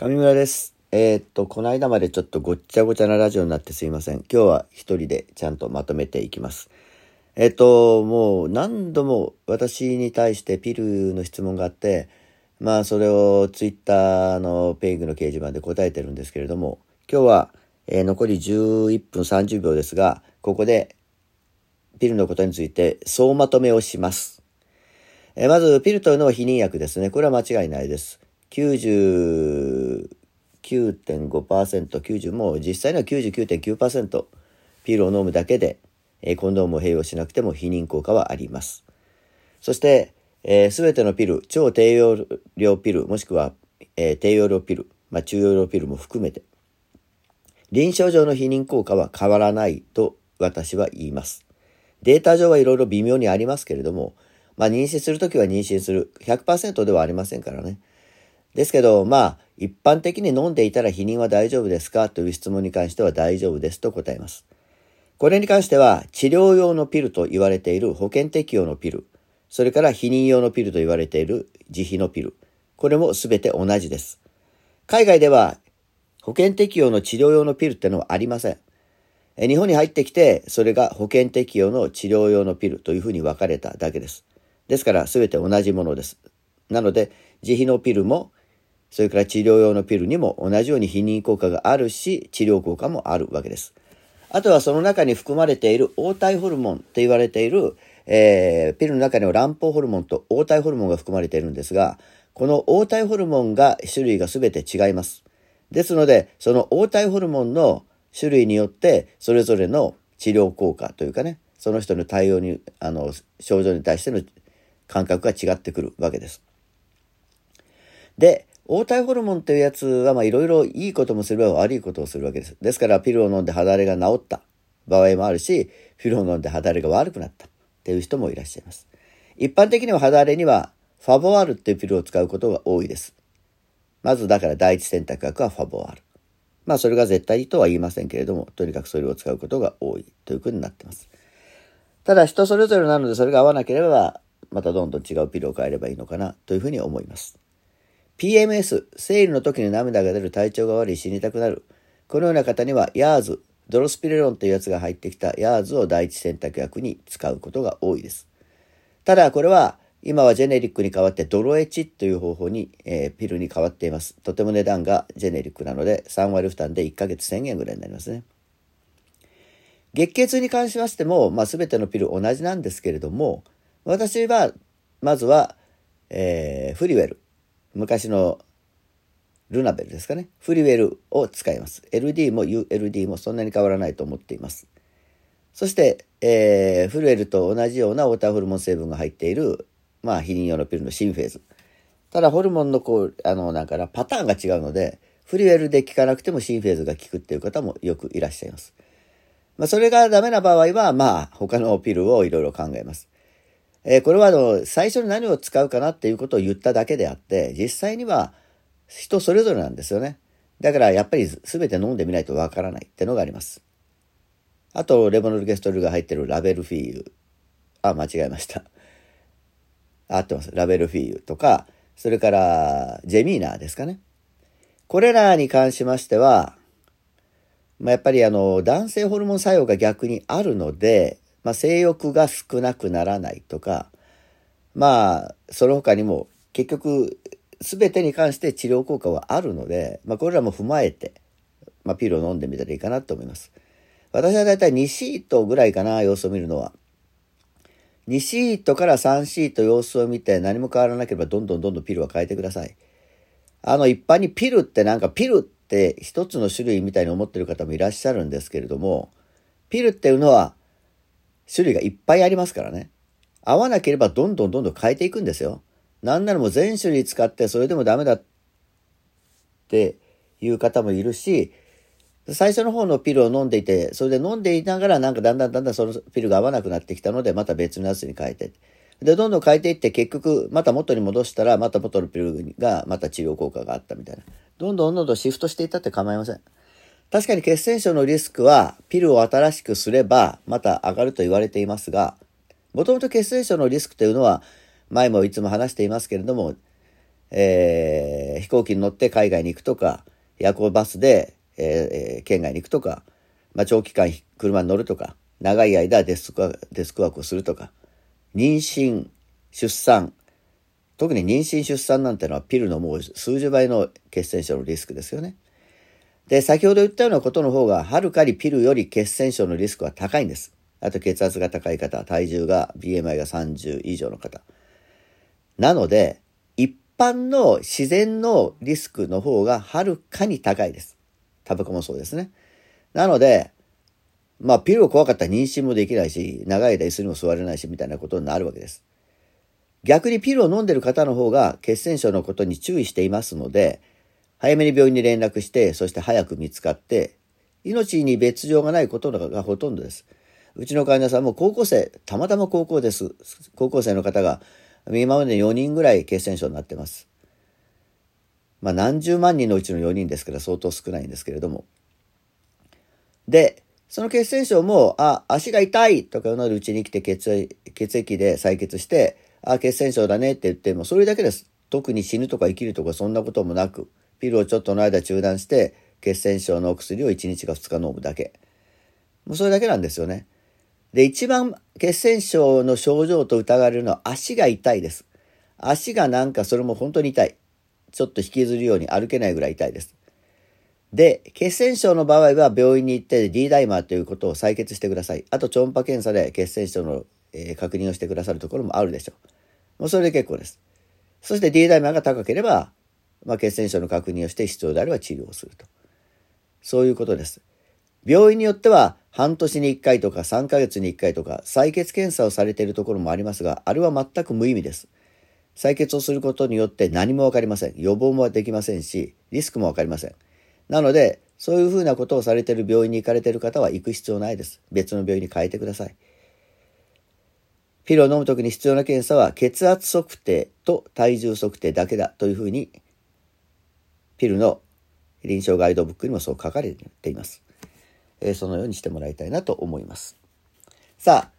上村です。えーっと、この間までちょっとごっちゃごちゃなラジオになってすいません。今日は一人でちゃんとまとめていきます。えーっと、もう何度も私に対してピルの質問があって、まあそれをツイッターのペイグの掲示板で答えてるんですけれども、今日は、えー残り11分30秒ですが、ここでピルのことについて総まとめをします。えまず、ピルというのは避妊薬ですね。これは間違いないです。99.5%、90、もう実際には99.9%ピルを飲むだけで、えーコンドームを併用しなくても避妊効果はあります。そして、す、ー、べ、てのピル、超低用量ピル、もしくは、えー低用量ピル、まあ、中容量ピルも含めて、臨床上の避妊効果は変わらないと私は言います。データ上はいろいろ微妙にありますけれども、まあ、妊娠するときは妊娠する。100%ではありませんからね。ですけど、まあ、一般的に飲んでいたら避妊は大丈夫ですか？という質問に関しては大丈夫ですと答えます。これに関しては、治療用のピルと言われている保険適用のピル、それから避妊用のピルと言われている自費のピル、これもすべて同じです。海外では、保険適用の治療用のピルってのはありません。日本に入ってきて、それが保険適用の治療用のピルというふうに分かれただけです。ですから、すべて同じものです。なので、自費のピルも、それから治療用のピルにも同じように避妊効果があるし、治療効果もあるわけです。あとはその中に含まれている黄体ホルモンと言われている、えーピルの中には卵胞ホルモンと黄体ホルモンが含まれているんですが、この黄体ホルモンが種類が全て違います。ですので、その黄体ホルモンの種類によって、それぞれの治療効果というかね、その人の対応に、あの、症状に対しての感覚が違ってくるわけです。で、黄体ホルモンというやつは、まあ、いろいろいいこともすれば悪いことをするわけです。ですから、ピルを飲んで肌荒れが治った場合もあるし、ピルを飲んで肌荒れが悪くなったっていう人もいらっしゃいます。一般的には肌荒れには、ファボワールっていうピルを使うことが多いです。まず、だから第一選択薬はファボワール。まあ、それが絶対とは言いませんけれども、とにかくそれを使うことが多いということになっています。ただ、人それぞれなので、それが合わなければ、またどんどん違うピルを変えればいいのかなというふうに思います。PMS、生理の時に涙が出る体調が悪い死にたくなる。このような方には、ヤーズ、ドロスピレロンというやつが入ってきたヤーズを第一選択薬に使うことが多いです。ただ、これは、今はジェネリックに代わってドロエチという方法に、えーピルに変わっています。とても値段がジェネリックなので、3割負担で1ヶ月1000円ぐらいになりますね。月経痛に関しましても、まあ、全てのピル同じなんですけれども、私は、まずは、えーフリウェル。昔のルナベルですかね。フリウェルを使います。LD も ULD もそんなに変わらないと思っています。そして、えーフルエルと同じようなウォーターホルモン成分が入っている、まあ、避妊用のピルのシンフェーズ。ただ、ホルモンのこう、あの、なんかな、パターンが違うので、フリウェルで効かなくてもシンフェーズが効くっていう方もよくいらっしゃいます。まあ、それがダメな場合は、まあ、他のピルをいろいろ考えます。えーこれはあの、最初に何を使うかなっていうことを言っただけであって、実際には人それぞれなんですよね。だからやっぱり全て飲んでみないとわからないってのがあります。あと、レボノルゲストルが入ってるラベルフィーユ。あ、間違えました。合ってます。ラベルフィーユとか、それから、ジェミーナーですかね。これらに関しましては、まあ、やっぱりあの、男性ホルモン作用が逆にあるので、まあ、性欲が少なくならないとか、まあ、その他にも、結局、すべてに関して治療効果はあるので、まあ、これらも踏まえて、まあ、ピルを飲んでみたらいいかなと思います。私はだいたい2シートぐらいかな、様子を見るのは。2シートから3シート様子を見て何も変わらなければどんどんどんどんピルは変えてください。あの一般にピルってなんかピルって一つの種類みたいに思ってる方もいらっしゃるんですけれども、ピルっていうのは種類がいっぱいありますからね。合わなければどんどんどんどん変えていくんですよ。なんならもう全種類使ってそれでもダメだっていう方もいるし、最初の方のピルを飲んでいて、それで飲んでいながらなんかだんだんだんだんそのピルが合わなくなってきたので、また別のやつに変えて。で、どんどん変えていって結局、また元に戻したら、また元のピルがまた治療効果があったみたいな。どんどんどんどんシフトしていったって構いません。確かに血栓症のリスクは、ピルを新しくすれば、また上がると言われていますが、もともと血栓症のリスクというのは、前もいつも話していますけれども、えー、飛行機に乗って海外に行くとか、夜行バスで、えー、県外に行くとか、まあ、長期間車に乗るとか、長い間デスクデスクワークをするとか、妊娠、出産、特に妊娠出産なんてのはピルのもう数十倍の血栓症のリスクですよね。で、先ほど言ったようなことの方が、はるかにピルより血栓症のリスクは高いんです。あと血圧が高い方、体重が、BMI が30以上の方。なので、一般の自然のリスクの方がはるかに高いです。タバコもそうですね。なので、まあ、ピルを怖かったら妊娠もできないし、長い間椅子にも座れないし、みたいなことになるわけです。逆にピルを飲んでる方の方が血栓症のことに注意していますので、早めに病院に連絡して、そして早く見つかって、命に別状がないことがほとんどです。うちの患者さんも高校生、たまたま高校です。高校生の方が、今まで4人ぐらい血栓症になってます。まあ何十万人のうちの4人ですから相当少ないんですけれども。で、その血栓症も、あ、足が痛いとかなるうちに来て血血液で採血して、あ、血栓症だねって言っても、それだけです。特に死ぬとか生きるとかそんなこともなく、ピルをちょっとの間中断して、血栓症のお薬を1日か2日飲むだけ。もうそれだけなんですよね。で、一番血栓症の症状と疑われるのは足が痛いです。足がなんかそれも本当に痛い。ちょっと引きずるように歩けないぐらい痛いです。で、血栓症の場合は病院に行って D ダイマーということを採血してください。あと超音波検査で血栓症の、えー、確認をしてくださるところもあるでしょう。もうそれで結構です。そして D ダイマーが高ければ、まあ、血栓症の確認をして必要であれば治療をすると。そういうことです。病院によっては半年に1回とか3ヶ月に1回とか採血検査をされているところもありますが、あれは全く無意味です。採血をすることによって何もわかりません。予防もできませんし、リスクもわかりません。なので、そういうふうなことをされている病院に行かれている方は行く必要ないです。別の病院に変えてください。ピルを飲むときに必要な検査は血圧測定と体重測定だけだというふうにピルの臨床ガイドブックにもそう書かれています。えー、そのようにしてもらいたいなと思います。さあ、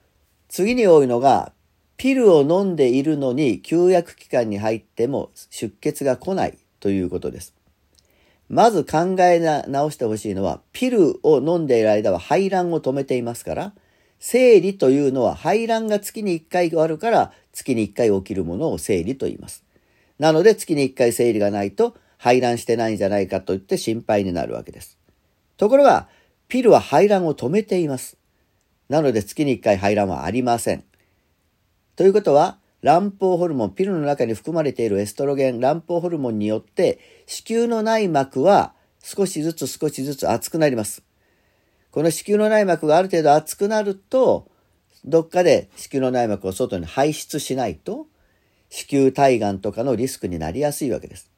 次に多いのが、ピルを飲んでいるのに休薬期間に入っても出血が来ないということです。まず考えな直してほしいのは、ピルを飲んでいる間は排卵を止めていますから、生理というのは排卵が月に1回あるから月に1回起きるものを生理と言います。なので月に1回生理がないと排卵してないんじゃないかと言って心配になるわけです。ところが、ピルは排卵を止めています。なので月に1回排卵はありません。ということは、卵胞ホルモン、ピルの中に含まれているエストロゲン、卵胞ホルモンによって、子宮の内膜は少しずつ少しずつ厚くなります。この子宮の内膜がある程度厚くなると、どっかで子宮の内膜を外に排出しないと、子宮体がんとかのリスクになりやすいわけです。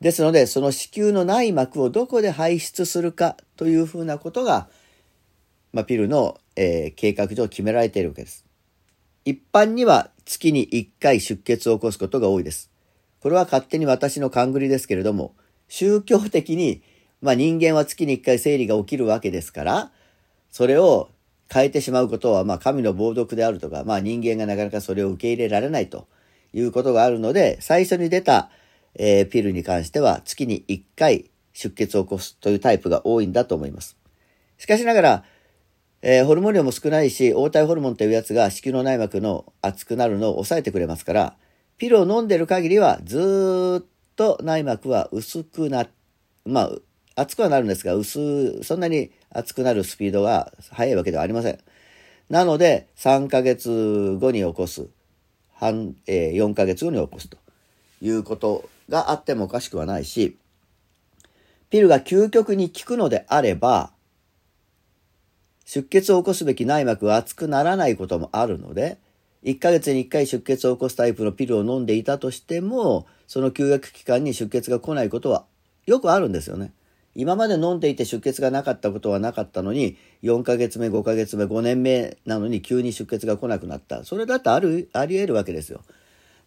ですので、その子宮の内膜をどこで排出するかというふうなことが、まあ、ピルの、えー、計画上決められているわけです。一般には月に1回出血を起こすことが多いです。これは勝手に私の勘繰りですけれども、宗教的に、まあ人間は月に1回生理が起きるわけですから、それを変えてしまうことは、まあ神の暴読であるとか、まあ人間がなかなかそれを受け入れられないということがあるので、最初に出たえー、ピルに関しては月に1回出血を起こすというタイプが多いんだと思います。しかしながら、えー、ホルモン量も少ないし、黄体ホルモンというやつが子宮の内膜の厚くなるのを抑えてくれますから、ピルを飲んでる限りはずっと内膜は薄くな、まあ、厚くはなるんですが、薄、そんなに厚くなるスピードが速いわけではありません。なので、3ヶ月後に起こす、半、えー、4ヶ月後に起こすということがあってもおかしくはないし、ピルが究極に効くのであれば、出血を起こすべき内膜が厚くならないこともあるので、1ヶ月に1回出血を起こすタイプのピルを飲んでいたとしても、その休薬期間に出血が来ないことはよくあるんですよね。今まで飲んでいて出血がなかったことはなかったのに、4ヶ月目、5ヶ月目、5年目なのに急に出血が来なくなった。それだってある、あり得るわけですよ。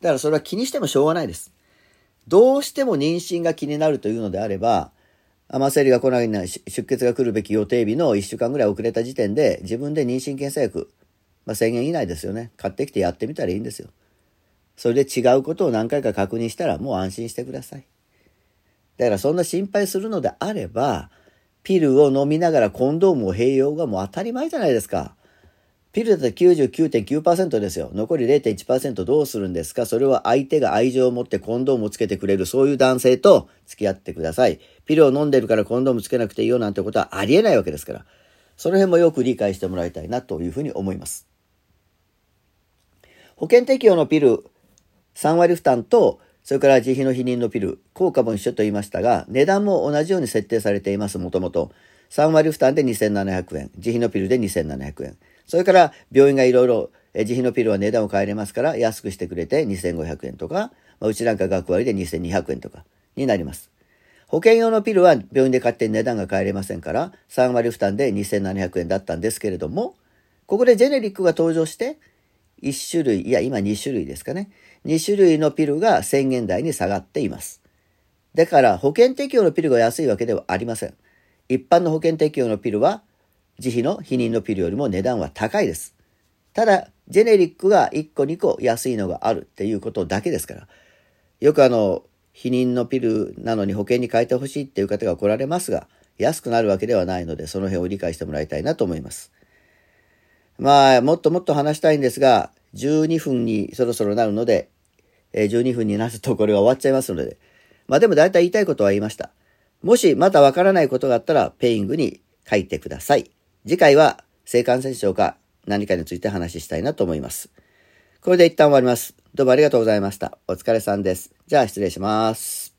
だからそれは気にしてもしょうがないです。どうしても妊娠が気になるというのであれば、甘生理が来ないな、出血が来るべき予定日の1週間ぐらい遅れた時点で、自分で妊娠検査薬、まあ、1000円以内ですよね。買ってきてやってみたらいいんですよ。それで違うことを何回か確認したらもう安心してください。だからそんな心配するのであれば、ピルを飲みながらコンドームを併用がもう当たり前じゃないですか。ピルだと99.9%ですよ。残り0.1%どうするんですか？それは相手が愛情を持ってコンドームをつけてくれる、そういう男性と付き合ってください。ピルを飲んでるからコンドームつけなくていいよなんてことはありえないわけですから。その辺もよく理解してもらいたいなというふうに思います。保険適用のピル3割負担とそれから自費の避妊のピル、効果も一緒と言いましたが、値段も同じように設定されています、もともと。3割負担で2700円、自費のピルで2700円。それから病院がいろいろ自費のピルは値段を変えれますから安くしてくれて2500円とか、まあ、うちなんか学割で2200円とかになります。保険用のピルは病院で買って値段が変えれませんから、3割負担で2700円だったんですけれども、ここでジェネリックが登場して、1種類、いや今2種類ですかね。2種類のピルが1000円台に下がっています。だから保険適用のピルが安いわけではありません。一般の保険適用のピルは自費の避妊のピルよりも値段は高いです。ただ、ジェネリックが1個2個安いのがあるっていうことだけですから。よくあの、避妊のピルなのに保険に変えてほしいっていう方が来られますが、安くなるわけではないので、その辺を理解してもらいたいなと思います。まあ、もっともっと話したいんですが、12分にそろそろなるので、12分になるとこれは終わっちゃいますので。まあでも大体言いたいことは言いました。もしまたわからないことがあったら、ペイングに書いてください。次回は性感染症か何かについて話したいなと思います。これで一旦終わります。どうもありがとうございました。お疲れさんです。じゃあ失礼します。